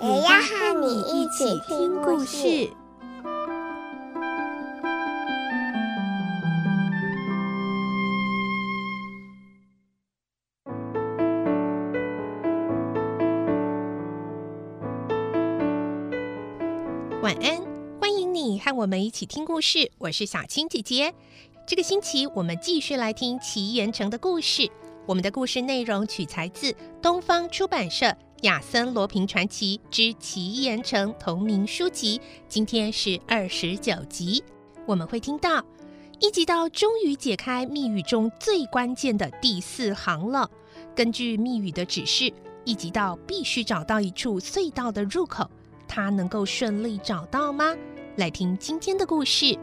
也要和你一起听故事。晚安，欢迎你和我们一起听故事。我是小青姐姐。这个星期我们继续来听奇岩城的故事。我们的故事内容取材自东方出版社《亚森罗平传奇之奇岩城》同名书籍。今天是二十九集，我们会听到一集到终于解开密语中最关键的第四行了。根据密语的指示，一集到必须找到一处隧道的入口。他能够顺利找到吗？来听今天的故事，《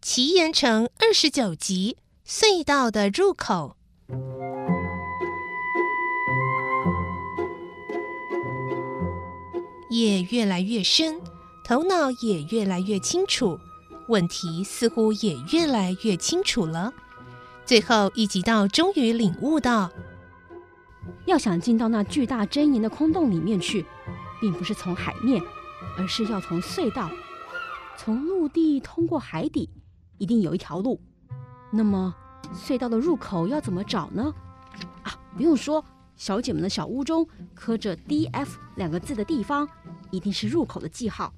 奇岩城》二十九集《隧道的入口》。夜越来越深，头脑也越来越清楚，问题似乎也越来越清楚了。最后，一集到终于领悟到，要想进到那巨大针岩的空洞里面去，并不是从海面，而是要从隧道，从陆地通过海底，一定有一条路。那么，隧道的入口要怎么找呢？啊，不用说，小姐们的小屋中刻着 “D.F.” 两个字的地方，一定是入口的记号。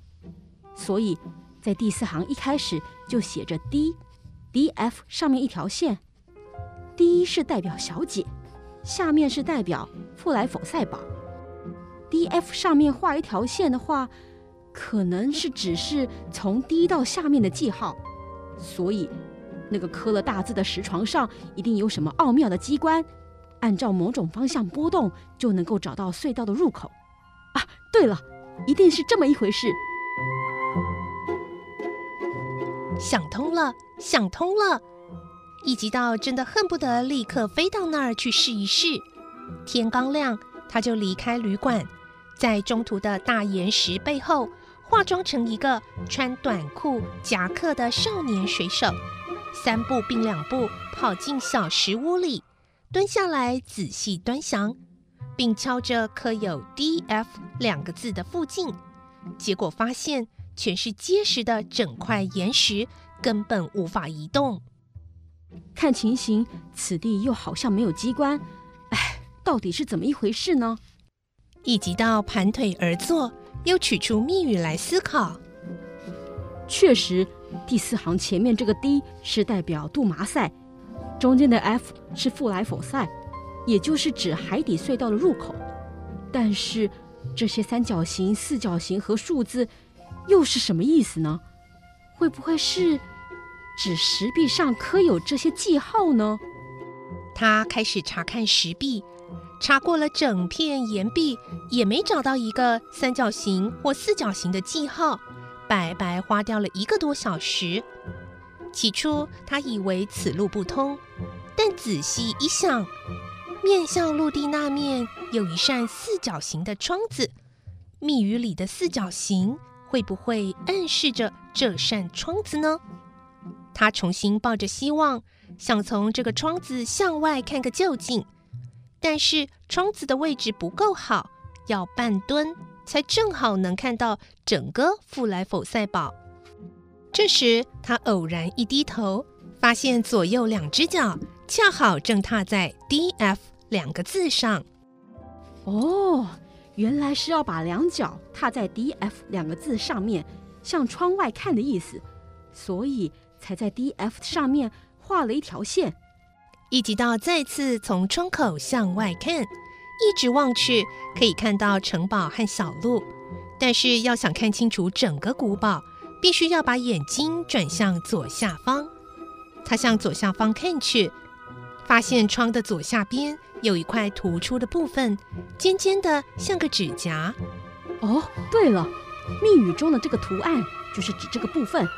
所以在第四行一开始就写着 “D”，“D.F.” 上面一条线。D 是代表小姐，下面是代表富莱否赛堡。DF 上面画一条线的话，可能是指示从 D 到下面的记号。所以，那个刻了大字的石床上一定有什么奥妙的机关，按照某种方向拨动，就能够找到隧道的入口。啊，对了，一定是这么一回事。想通了，想通了。一集到真的恨不得立刻飞到那儿去试一试。天刚亮，他就离开旅馆，在中途的大岩石背后，化妆成一个穿短裤夹克的少年水手，三步并两步跑进小石屋里，蹲下来仔细端详，并敲着刻有 “D.F.” 两个字的附近，结果发现全是结实的整块岩石，根本无法移动。看情形，此地又好像没有机关，哎，到底是怎么一回事呢？一急到盘腿而坐，又取出密语来思考。确实，第四行前面这个 D 是代表杜麻塞，中间的 F 是富莱否赛，也就是指海底隧道的入口。但是这些三角形、四角形和数字又是什么意思呢？会不会是？指石壁上刻有这些记号呢？他开始查看石壁，查过了整片岩壁，也没找到一个三角形或四角形的记号，白白花掉了一个多小时。起初他以为此路不通，但仔细一想，面向陆地那面有一扇四角形的窗子，密语里的四角形会不会暗示着这扇窗子呢？他重新抱着希望，想从这个窗子向外看个究竟，但是窗子的位置不够好，要半蹲才正好能看到整个富莱否赛堡。这时，他偶然一低头，发现左右两只脚恰好正踏在 “D.F.” 两个字上。哦，原来是要把两脚踏在 “D.F.” 两个字上面，向窗外看的意思，所以。才在 D.F 上面画了一条线，一直到再次从窗口向外看，一直望去可以看到城堡和小路，但是要想看清楚整个古堡，必须要把眼睛转向左下方。他向左下方看去，发现窗的左下边有一块突出的部分，尖尖的，像个指甲。哦，对了，密语中的这个图案就是指这个部分。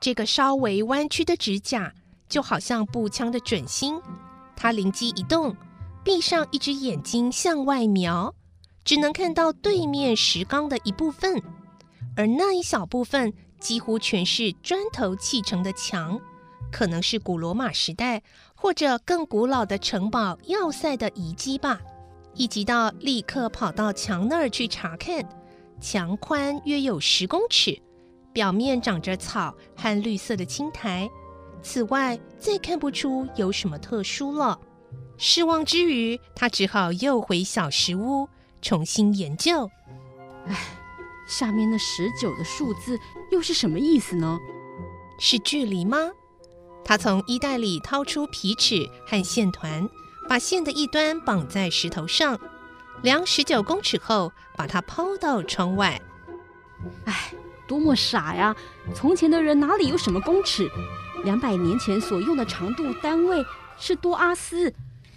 这个稍微弯曲的指甲，就好像步枪的准心。他灵机一动，闭上一只眼睛向外瞄，只能看到对面石缸的一部分，而那一小部分几乎全是砖头砌成的墙。可能是古罗马时代或者更古老的城堡要塞的遗迹吧。一急到立刻跑到墙那儿去查看，墙宽约有十公尺，表面长着草和绿色的青苔。此外，再看不出有什么特殊了。失望之余，他只好又回小石屋重新研究。唉，下面那十九的数字又是什么意思呢？是距离吗？他从衣袋里掏出皮尺和线团，把线的一端绑在石头上，量十九公尺后，把它抛到窗外。唉，多么傻呀！从前的人哪里有什么公尺？两百年前所用的长度单位是多阿斯，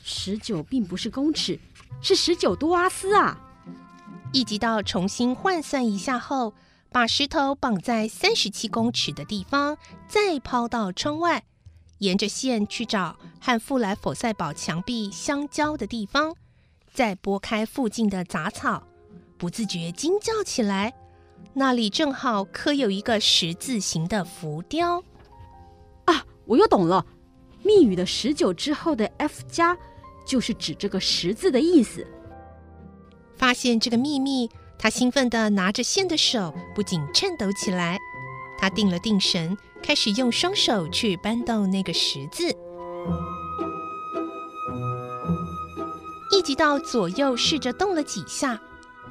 十九并不是公尺，是十九多阿斯啊！一直到重新换算一下后，把石头绑在三十七公尺的地方，再抛到窗外。沿着线去找和富莱佛赛堡墙壁相交的地方，再拨开附近的杂草，不自觉惊叫起来。那里正好刻有一个十字形的浮雕。啊，我又懂了，密语的十九之后的 F 加，就是指这个十字的意思。发现这个秘密，他兴奋地拿着线的手不禁颤抖起来。他定了定神，开始用双手去搬动那个十字，一直到左右试着动了几下，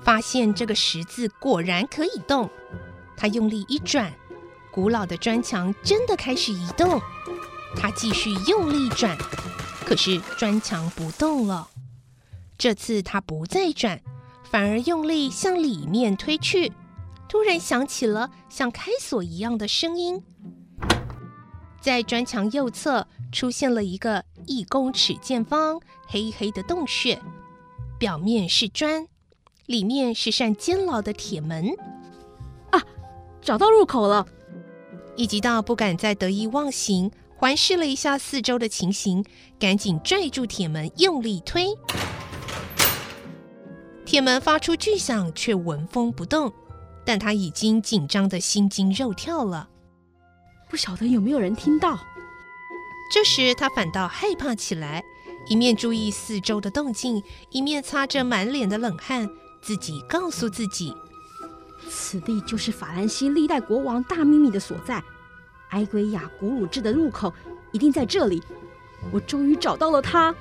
发现这个十字果然可以动。他用力一转，古老的砖墙真的开始移动。他继续用力转，可是砖墙不动了。这次他不再转，反而用力向里面推去。突然响起了像开锁一样的声音，在砖墙右侧出现了一个一公尺见方、黑黑的洞穴，表面是砖，里面是扇监牢的铁门。啊，找到入口了！一急到不敢再得意忘形，环视了一下四周的情形，赶紧拽住铁门，用力推。铁门发出巨响，却纹风不动。但他已经紧张得心惊肉跳了，不晓得有没有人听到。这时他反倒害怕起来，一面注意四周的动静，一面擦着满脸的冷汗，自己告诉自己：此地就是法兰西历代国王大秘密的所在，埃圭亚古鲁治的入口一定在这里。我终于找到了他。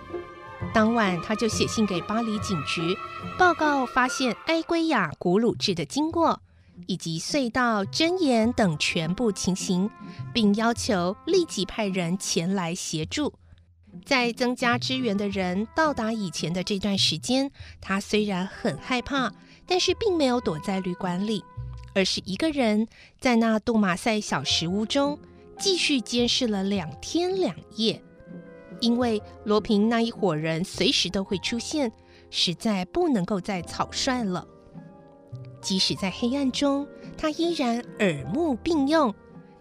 当晚他就写信给巴黎警局，报告发现埃圭亚古鲁治的经过。以及隧道、针眼等全部情形，并要求立即派人前来协助。在增加支援的人到达以前的这段时间，他虽然很害怕，但是并没有躲在旅馆里，而是一个人在那杜马赛小石屋中继续监视了两天两夜。因为罗平那一伙人随时都会出现，实在不能够再草率了。即使在黑暗中，他依然耳目并用，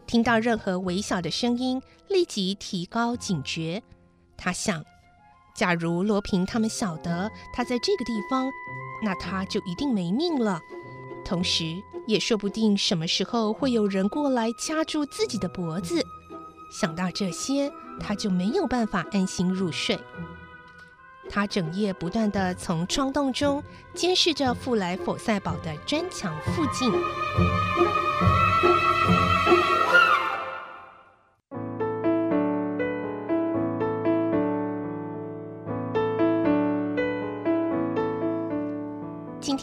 听到任何微小的声音，立即提高警觉。他想，假如罗平他们晓得他在这个地方，那他就一定没命了。同时，也说不定什么时候会有人过来掐住自己的脖子。想到这些，他就没有办法安心入睡。他整夜不断的从窗洞中监视着富莱佛赛堡的砖墙附近。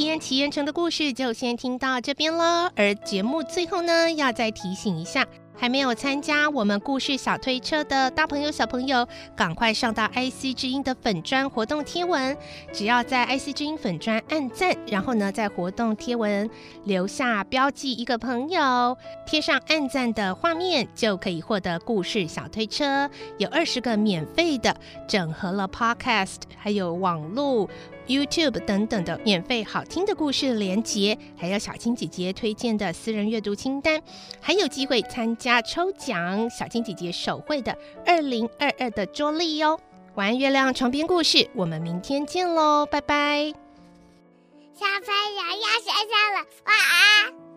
天奇岩城的故事就先听到这边了，而节目最后呢，要再提醒一下。还没有参加我们故事小推车的大朋友、小朋友，赶快上到 IC 之音的粉砖活动贴文。只要在 IC 之音粉砖按赞，然后呢，在活动贴文留下标记一个朋友，贴上按赞的画面，就可以获得故事小推车，有二十个免费的，整合了 Podcast 还有网络。YouTube 等等的免费好听的故事连结，还有小青姐姐推荐的私人阅读清单，还有机会参加抽奖，小青姐姐手绘的二零二二的桌历哟。晚安，月亮床边故事，我们明天见喽，拜拜。小朋友要睡觉了，晚安。